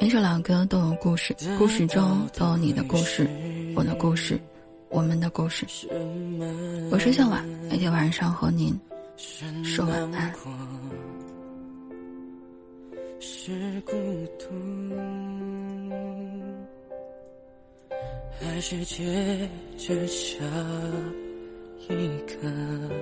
每首老歌都有故事，故事中都有你的故事，我的故事，我们的故事。我是向晚，每天晚上和您说晚安。是孤独，还是接着下一个？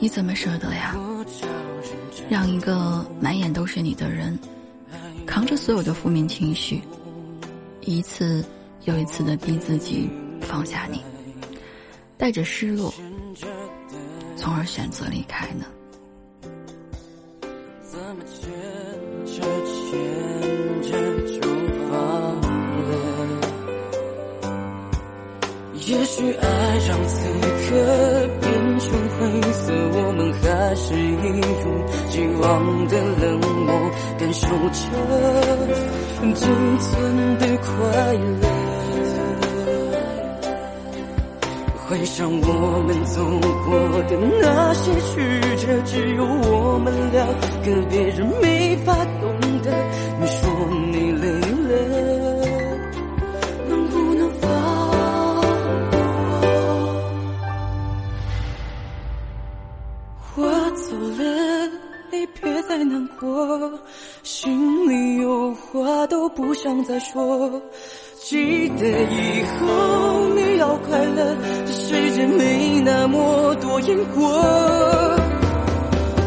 你怎么舍得呀？让一个满眼都是你的人，扛着所有的负面情绪，一次又一次的逼自己。放下你，带着失落，从而选择离开呢？怎么许爱让此刻变成灰色，我们还是一如既往的冷漠，感受着仅存的快乐。回想我们走过的那些曲折，只有我们两个，别人没法懂得。我走了，你别再难过，心里有话都不想再说。记得以后你要快乐，这世界没那么多因果。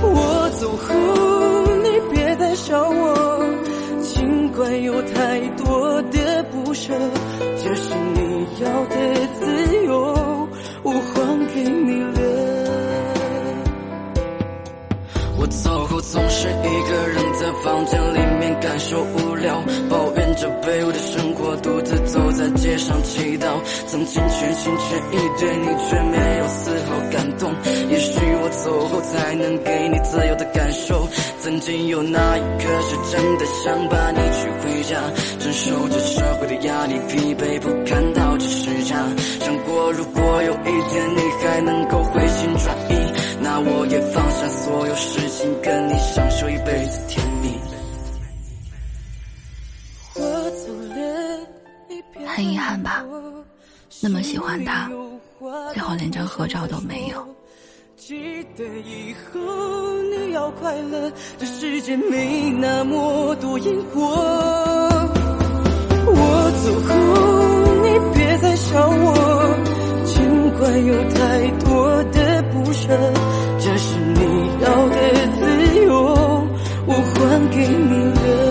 我走后你别再想我，尽管有太多的不舍，这我走后总是一个人在房间里面感受无聊，抱怨着卑微的生活，独自走在街上祈祷。曾经全心全意对你，却没有丝毫感动。也许我走后才能给你自由的感受。曾经有那一刻是真的想把你娶回家，承受着社会的压力，疲惫不堪到这时差。想过如果有一天你还能够回心转意，那我也放下所有事那么喜欢他，最后连张合照都没有。记得以后你要快乐，这世界没那么多因果。我走后你别再想我，尽管有太多的不舍，这是你要的自由，我还给你了。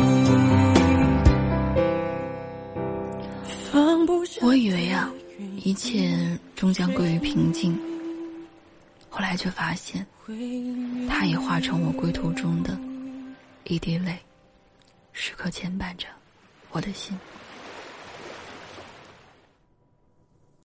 我以为啊，一切终将归于平静。后来却发现，它也化成我归途中的一滴泪，时刻牵绊着我的心。